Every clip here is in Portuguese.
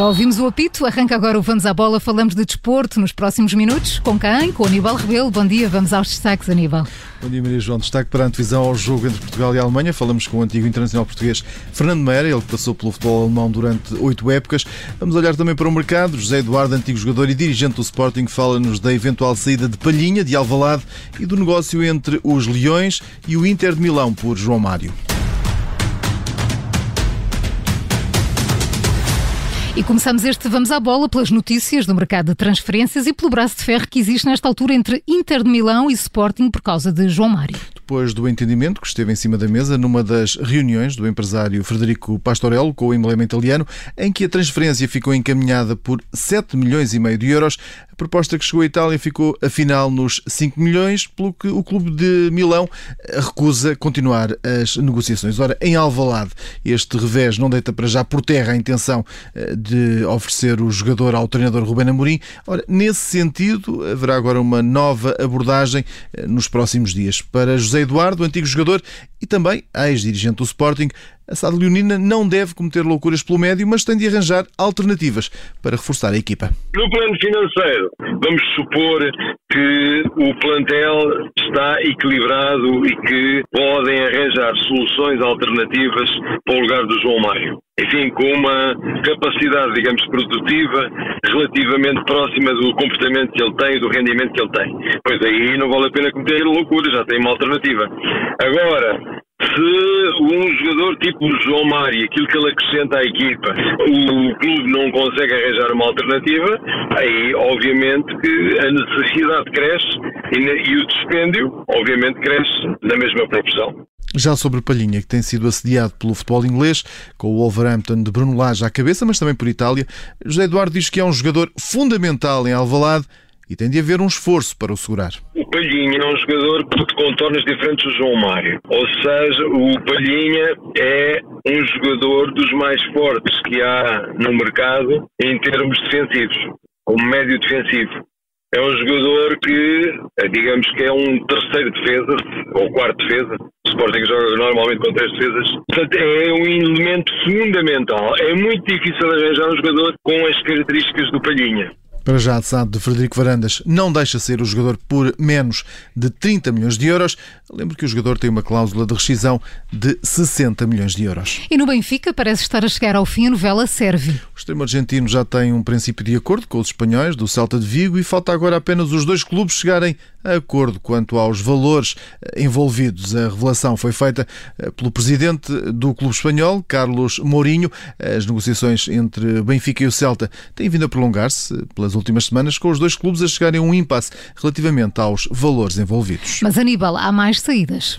Já ouvimos o apito, arranca agora o Vamos à Bola, falamos de desporto nos próximos minutos. Com quem? Com Aníbal Rebelo. Bom dia, vamos aos destaques, Aníbal. Bom dia, Maria João. Destaque para a antevisão ao jogo entre Portugal e a Alemanha. Falamos com o antigo internacional português Fernando Meira, ele passou pelo futebol alemão durante oito épocas. Vamos olhar também para o mercado. José Eduardo, antigo jogador e dirigente do Sporting, fala-nos da eventual saída de Palhinha, de Alvalade e do negócio entre os Leões e o Inter de Milão por João Mário. E começamos este Vamos à Bola pelas notícias do mercado de transferências e pelo braço de ferro que existe nesta altura entre Inter de Milão e Sporting por causa de João Mário. Depois do entendimento que esteve em cima da mesa numa das reuniões do empresário Frederico Pastorello com o emblema italiano, em que a transferência ficou encaminhada por 7 milhões e meio de euros, proposta que chegou à Itália ficou afinal nos 5 milhões, pelo que o clube de Milão recusa continuar as negociações. Ora, em Alvalade, este revés não deita para já por terra a intenção eh, de oferecer o jogador ao treinador Rubén Amorim. Ora, nesse sentido, haverá agora uma nova abordagem eh, nos próximos dias. Para José Eduardo, antigo jogador e também ex-dirigente do Sporting, a SAD Leonina não deve cometer loucuras pelo médio, mas tem de arranjar alternativas para reforçar a equipa. No plano financeiro, vamos supor que o plantel está equilibrado e que podem arranjar soluções alternativas para o lugar do João Mário. Enfim, com uma capacidade, digamos, produtiva relativamente próxima do comportamento que ele tem e do rendimento que ele tem. Pois aí não vale a pena cometer loucuras, já tem uma alternativa. Agora, se um jogador tipo João Mário, aquilo que ele acrescenta à equipa, o clube não consegue arranjar uma alternativa, aí obviamente que a necessidade cresce e, o dispêndio obviamente cresce na mesma proporção. Já sobre Palhinha, que tem sido assediado pelo futebol inglês, com o Wolverhampton de Bruno Lage à cabeça, mas também por Itália, José Eduardo diz que é um jogador fundamental em Alvalade e tem de haver um esforço para o segurar. O Palhinha é um jogador que contornos diferentes do João Mário. Ou seja, o Palhinha é um jogador dos mais fortes que há no mercado em termos defensivos, como médio defensivo. É um jogador que, digamos que é um terceiro defesa, ou quarto defesa. O Sporting joga normalmente com três defesas. Portanto, é um elemento fundamental. É muito difícil arranjar um jogador com as características do Palhinha. Para já, a SAD de Frederico Varandas não deixa ser o jogador por menos de 30 milhões de euros. Lembro que o jogador tem uma cláusula de rescisão de 60 milhões de euros. E no Benfica parece estar a chegar ao fim a novela Serve. O extremo argentino já tem um princípio de acordo com os espanhóis do Celta de Vigo e falta agora apenas os dois clubes chegarem acordo quanto aos valores eh, envolvidos. A revelação foi feita eh, pelo presidente do clube espanhol, Carlos Mourinho. As negociações entre Benfica e o Celta têm vindo a prolongar-se pelas últimas semanas, com os dois clubes a chegarem a um impasse relativamente aos valores envolvidos. Mas, Aníbal, há mais saídas.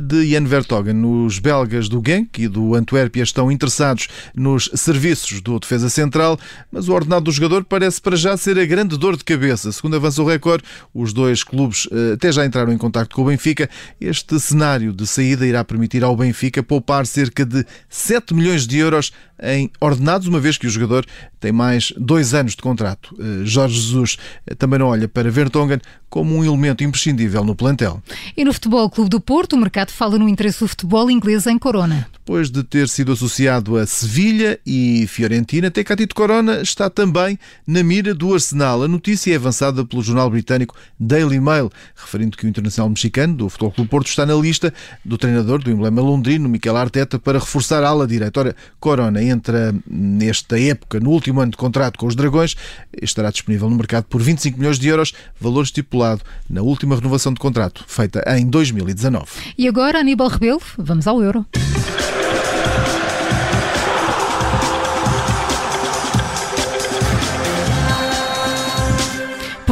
De Jan Vertogen, os belgas do Genk e do Antuérpia estão interessados nos serviços do defesa central, mas o ordenado do jogador parece para já ser a grande dor de cabeça. Segundo avança o recorde, os dois clubes clubes eh, até já entraram em contato com o Benfica. Este cenário de saída irá permitir ao Benfica poupar cerca de 7 milhões de euros em ordenados, uma vez que o jogador tem mais dois anos de contrato. Eh, Jorge Jesus eh, também não olha para Vertonghen como um elemento imprescindível no plantel. E no Futebol Clube do Porto, o mercado fala no interesse do futebol inglês em Corona. Depois de ter sido associado a Sevilha e Fiorentina, Tecatito Corona está também na mira do Arsenal. A notícia é avançada pelo jornal britânico Daily Mail, referindo que o internacional mexicano do Futebol Clube Porto está na lista do treinador do emblema londrino, Miquel Arteta, para reforçar a ala direita. Ora, Corona entra nesta época, no último ano de contrato com os Dragões, estará disponível no mercado por 25 milhões de euros, valor estipulado na última renovação de contrato, feita em 2019. E agora, Aníbal Rebelo, vamos ao Euro.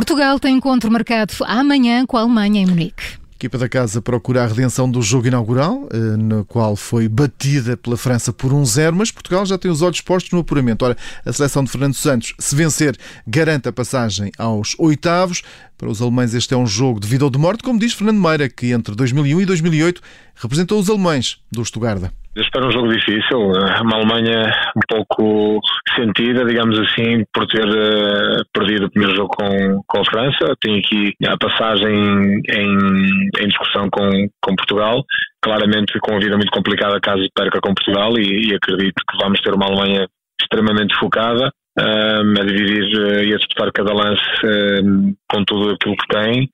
Portugal tem encontro marcado amanhã com a Alemanha em Munique. A equipa da casa procura a redenção do jogo inaugural, eh, no qual foi batida pela França por 1-0, mas Portugal já tem os olhos postos no apuramento. Ora, a seleção de Fernando Santos, se vencer, garante a passagem aos oitavos. Para os alemães, este é um jogo de vida ou de morte, como diz Fernando Meira, que entre 2001 e 2008 representou os alemães do Stuttgart. Espero um jogo difícil, uma Alemanha um pouco sentida, digamos assim, por ter uh, perdido o primeiro jogo com, com a França. Tem aqui a passagem em, em discussão com, com Portugal, claramente com a vida muito complicada caso perca com Portugal e, e acredito que vamos ter uma Alemanha extremamente focada a dividir e a disputar cada lance com tudo aquilo que tem,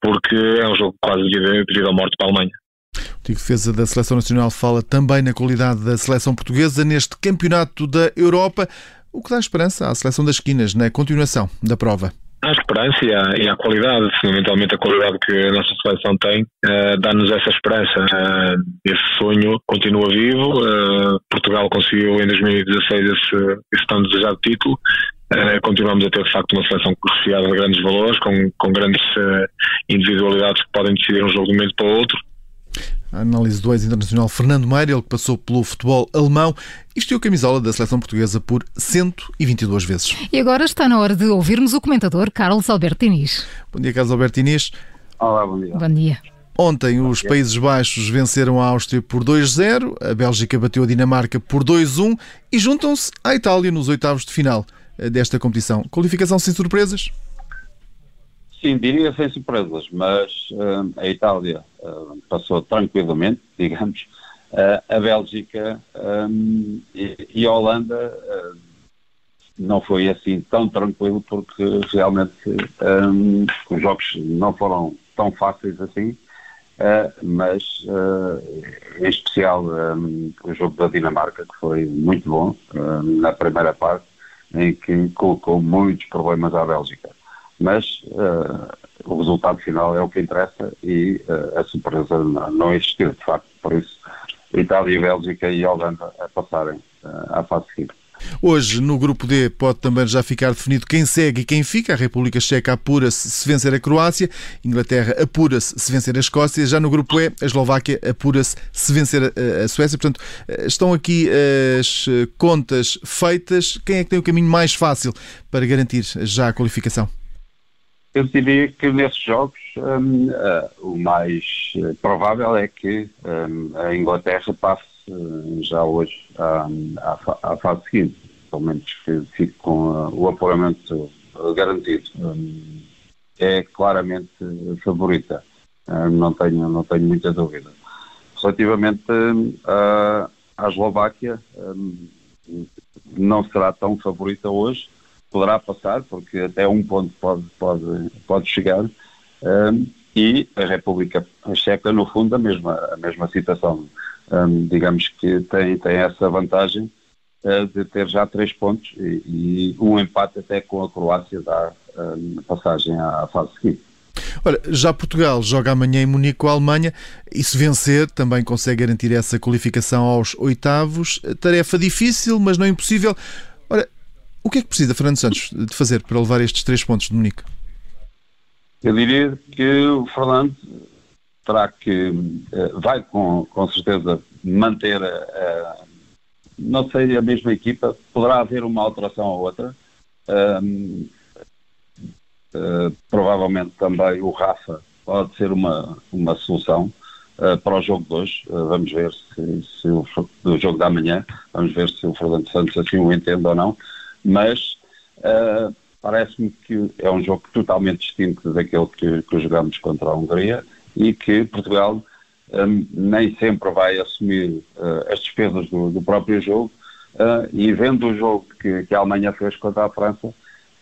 porque é um jogo quase de vida ou morte para a Alemanha. O Defesa da Seleção Nacional fala também na qualidade da seleção portuguesa neste Campeonato da Europa, o que dá esperança à seleção das esquinas na continuação da prova. A esperança e a, e a qualidade, fundamentalmente a qualidade que a nossa seleção tem, uh, dá-nos essa esperança. Uh, esse sonho continua vivo. Uh, Portugal conseguiu em 2016 esse, esse tão desejado título. continuamos a ter de facto uma seleção recheada de grandes valores, com, com grandes individualidades que podem decidir um jogo de um momento para o outro. A análise do ex-internacional Fernando Meira, ele que passou pelo futebol alemão e vestiu a camisola da seleção portuguesa por 122 vezes. E agora está na hora de ouvirmos o comentador Carlos Alberto Inês. Bom dia, Carlos Alberto Inês. Olá, bom dia. Bom dia. Ontem os Países Baixos venceram a Áustria por 2-0, a Bélgica bateu a Dinamarca por 2-1 e juntam-se à Itália nos oitavos de final desta competição. Qualificação sem surpresas? Sim, diria sem surpresas, mas uh, a Itália uh, passou tranquilamente, digamos. Uh, a Bélgica um, e, e, a Holanda não foi assim tão tranquilo porque realmente um, os jogos não foram tão fáceis assim, mas em especial um, o jogo da Dinamarca, que foi muito bom na primeira parte, em que colocou muitos problemas à Bélgica mas uh, o resultado final é o que interessa e uh, a surpresa não, não existiu, de facto. Por isso, Itália, Bélgica e Holanda a passarem uh, à fase seguinte. Hoje, no grupo D, pode também já ficar definido quem segue e quem fica. A República Checa apura-se se vencer a Croácia, Inglaterra apura-se se vencer a Escócia. Já no grupo E, a Eslováquia apura-se se vencer a Suécia. Portanto, estão aqui as contas feitas. Quem é que tem o caminho mais fácil para garantir já a qualificação? Eu diria que nesses jogos um, uh, o mais uh, provável é que um, a Inglaterra passe uh, já hoje à, à, fase seguinte, pelo menos que fique com o apuramento garantido. Um, é claramente favorita, hum, não, tenho, não tenho muita dúvida. Relativamente à, à Eslováquia, hum, não será tão favorita hoje, poderá passar, porque até um ponto pode, pode, pode chegar, um, e a República Checa, no fundo, a mesma, a mesma situação. Um, digamos que tem, tem essa vantagem uh, de ter já três pontos e, e, um empate até com a Croácia dá um, passagem à fase seguinte. Ora, já Portugal joga amanhã em Munique com a Alemanha e se vencer também consegue garantir essa qualificação aos oitavos. Tarefa difícil, mas não impossível. O que é que precisa Fernando Santos de fazer para levar estes três pontos de Munique? Eu diria que o Fernando terá que, eh, vai com, com certeza manter, a, não sei, a mesma equipa, poderá haver uma alteração ou outra. Um, uh, provavelmente também o Rafa pode ser uma, uma solução uh, para o jogo de hoje. Uh, vamos ver se, se o, do jogo da manhã, vamos ver se o Fernando Santos assim o entende ou não mas uh, parece-me que é um jogo totalmente distinto daquele que, que jogamos contra a Hungria e que Portugal um, nem sempre vai assumir uh, as despesas do, do próprio jogo uh, e vendo o jogo que, que, a Alemanha fez contra a França,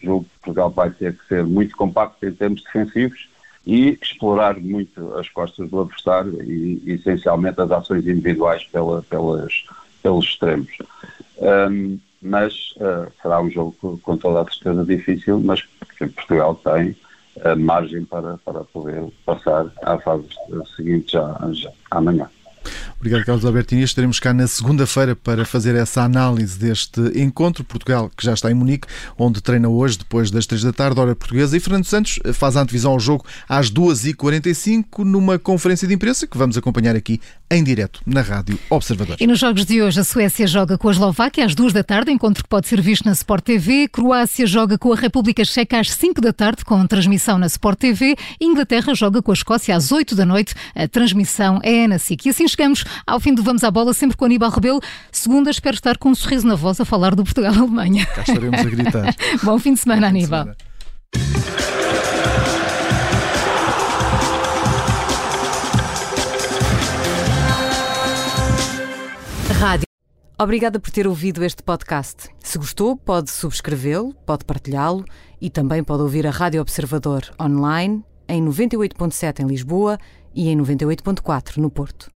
julgo que Portugal vai ter que ser muito compacto em termos defensivos e explorar muito as costas do adversário e essencialmente as ações individuais pela, pelas, pelos extremos. Um, mas uh, será um jogo com toda a certeza difícil, mas Portugal tem a margem para, para poder passar à fase seguinte já, já amanhã. Obrigado, Carlos Albertini. Estaremos cá na segunda-feira para fazer essa análise deste encontro. Portugal, que já está em Munique, onde treina hoje, depois das três da tarde, hora portuguesa. E Fernando Santos faz a antevisão ao jogo às 2h45, numa conferência de imprensa que vamos acompanhar aqui em direto na Rádio Observador. E nos jogos de hoje, a Suécia joga com a Eslováquia às 2 da tarde, encontro que pode ser visto na Sport TV. Croácia joga com a República Checa às 5 da tarde, com transmissão na Sport TV. Inglaterra joga com a Escócia às 8 da noite. A transmissão é na SIC. E assim chegamos ao fim do Vamos à Bola, sempre com Aníbal Rebelo. Segunda, espero estar com um sorriso na voz a falar do Portugal-Alemanha. Cá estaremos a gritar. Bom fim de semana, Aníbal. Rádio. Obrigada por ter ouvido este podcast. Se gostou, pode subscrevê-lo, pode partilhá-lo e também pode ouvir a Rádio Observador online em 98.7 em Lisboa e em 98.4 no Porto.